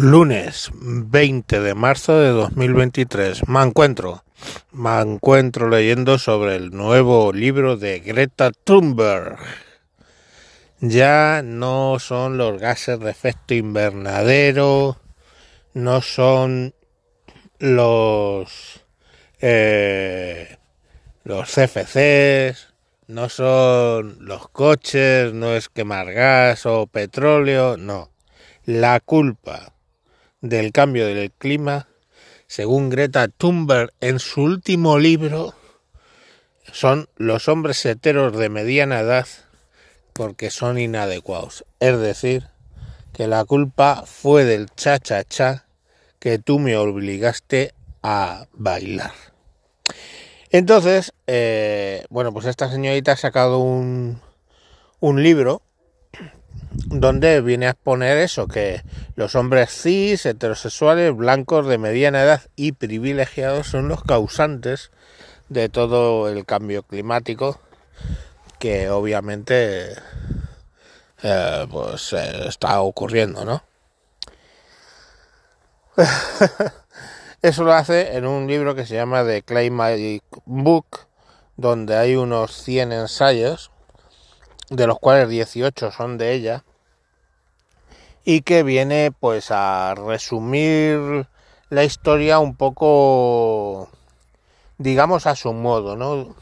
Lunes 20 de marzo de 2023. Me encuentro. Me encuentro leyendo sobre el nuevo libro de Greta Thunberg. Ya no son los gases de efecto invernadero, no son los eh, los CFCs, no son los coches, no es quemar gas o petróleo, no. La culpa del cambio del clima, según Greta Thunberg en su último libro, son los hombres heteros de mediana edad porque son inadecuados. Es decir, que la culpa fue del cha-cha-cha que tú me obligaste a bailar. Entonces, eh, bueno, pues esta señorita ha sacado un, un libro donde viene a exponer eso, que los hombres cis, heterosexuales, blancos de mediana edad y privilegiados son los causantes de todo el cambio climático que obviamente eh, pues eh, está ocurriendo, ¿no? Eso lo hace en un libro que se llama The Climate Book, donde hay unos 100 ensayos, de los cuales 18 son de ella, y que viene pues a resumir la historia un poco digamos a su modo, ¿no?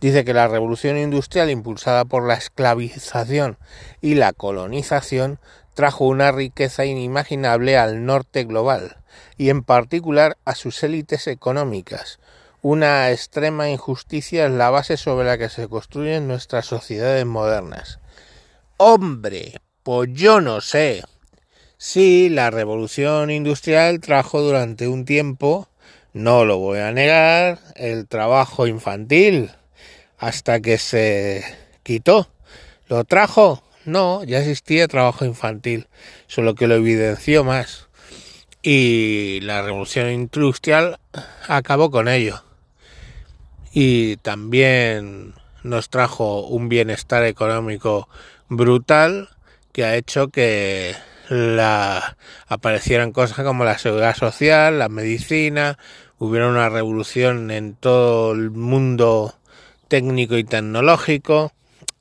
Dice que la revolución industrial impulsada por la esclavización y la colonización trajo una riqueza inimaginable al norte global y en particular a sus élites económicas. Una extrema injusticia es la base sobre la que se construyen nuestras sociedades modernas. Hombre, pues yo no sé. Sí, la revolución industrial trajo durante un tiempo, no lo voy a negar, el trabajo infantil, hasta que se quitó. ¿Lo trajo? No, ya existía trabajo infantil, solo que lo evidenció más. Y la revolución industrial acabó con ello. Y también nos trajo un bienestar económico brutal que ha hecho que la, aparecieran cosas como la seguridad social, la medicina, hubiera una revolución en todo el mundo técnico y tecnológico.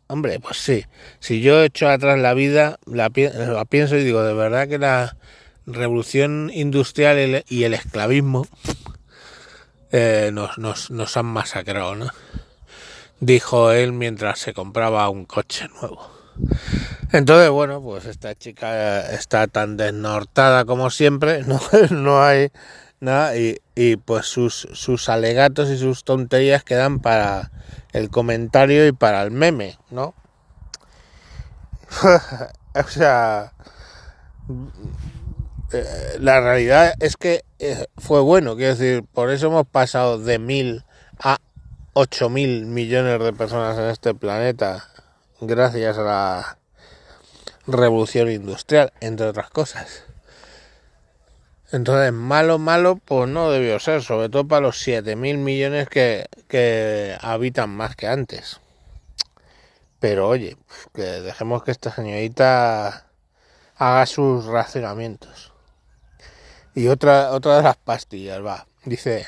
Hombre, pues sí, si yo echo atrás la vida, la, pienso y digo, de verdad que la revolución industrial y el esclavismo eh, nos, nos, nos han masacrado, ¿no? Dijo él mientras se compraba un coche nuevo. Entonces, bueno, pues esta chica está tan desnortada como siempre, no, no hay nada, y, y pues sus, sus alegatos y sus tonterías quedan para el comentario y para el meme, ¿no? o sea, eh, la realidad es que eh, fue bueno, quiero decir, por eso hemos pasado de mil a ocho mil millones de personas en este planeta, gracias a la revolución industrial, entre otras cosas. Entonces, malo, malo, pues no debió ser, sobre todo para los 7 mil millones que, que habitan más que antes. Pero oye, que dejemos que esta señorita haga sus racionamientos. Y otra, otra de las pastillas, va. Dice,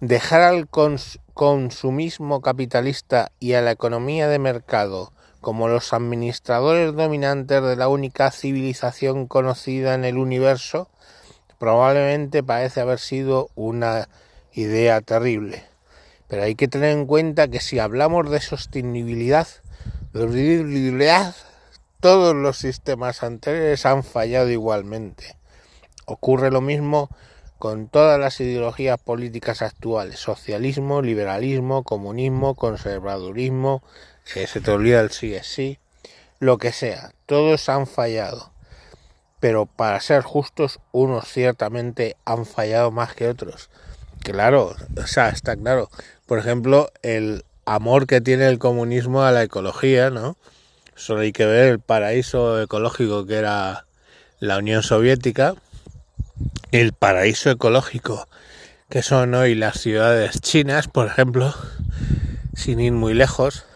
dejar al consumismo capitalista y a la economía de mercado como los administradores dominantes de la única civilización conocida en el universo, probablemente parece haber sido una idea terrible. Pero hay que tener en cuenta que si hablamos de sostenibilidad, todos los sistemas anteriores han fallado igualmente. Ocurre lo mismo con todas las ideologías políticas actuales, socialismo, liberalismo, comunismo, conservadurismo, se te olvida el sí es sí, lo que sea, todos han fallado. Pero para ser justos, unos ciertamente han fallado más que otros. Claro, o sea, está claro. Por ejemplo, el amor que tiene el comunismo a la ecología, ¿no? Solo hay que ver el paraíso ecológico que era la Unión Soviética, el paraíso ecológico que son hoy las ciudades chinas, por ejemplo, sin ir muy lejos,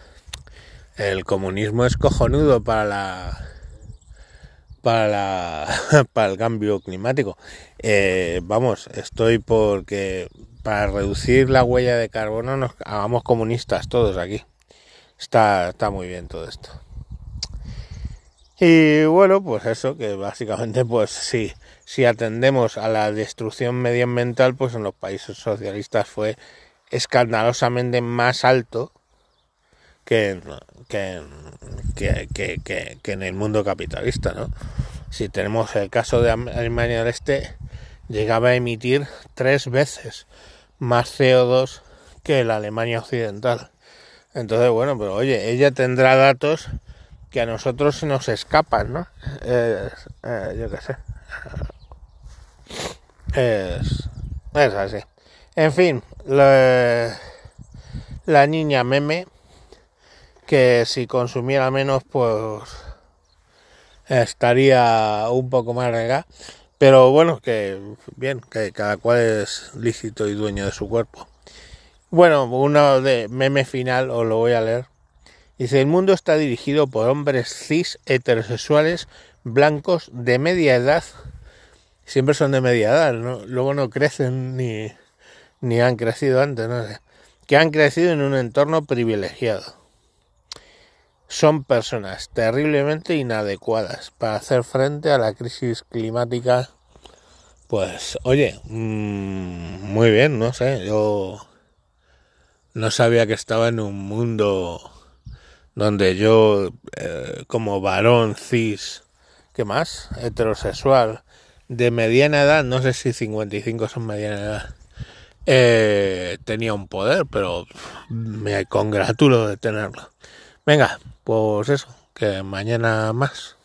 el comunismo es cojonudo para la para, para el cambio climático. Eh, vamos, estoy porque para reducir la huella de carbono nos hagamos comunistas todos aquí. Está, está muy bien todo esto. Y bueno, pues eso, que básicamente pues si atendemos a la destrucción medioambiental, pues en los países socialistas fue escandalosamente más alto que, que, que, que, en el mundo capitalista, ¿no? Si tenemos el caso de Alemania del Este, llegaba a emitir tres veces más CO2 que la Alemania Occidental. Entonces, bueno, pero oye, ella tendrá datos que a nosotros se nos escapan, ¿no? Eh, yo qué sé. Es, es así. En fin, la, niña meme, que si consumiera menos, pues estaría un poco más regada. Pero bueno, que bien, que cada cual es lícito y dueño de su cuerpo. Bueno, uno de meme final, os lo voy a leer. Dice, el mundo está dirigido por hombres cis heterosexuales blancos de media edad. Siempre son de media edad, ¿no? luego no crecen ni, ni han crecido antes, no. Que han crecido en un entorno privilegiado. Son personas terriblemente inadecuadas para hacer frente a la crisis climática. Pues, oye, mmm, muy bien, no sé, yo no sabía que estaba en un mundo donde yo, eh, como varón cis, ¿qué más? Heterosexual, de mediana edad, no sé si 55 son mediana edad, eh, tenía un poder, pero me congratulo de tenerlo. Venga, pues eso, que mañana más.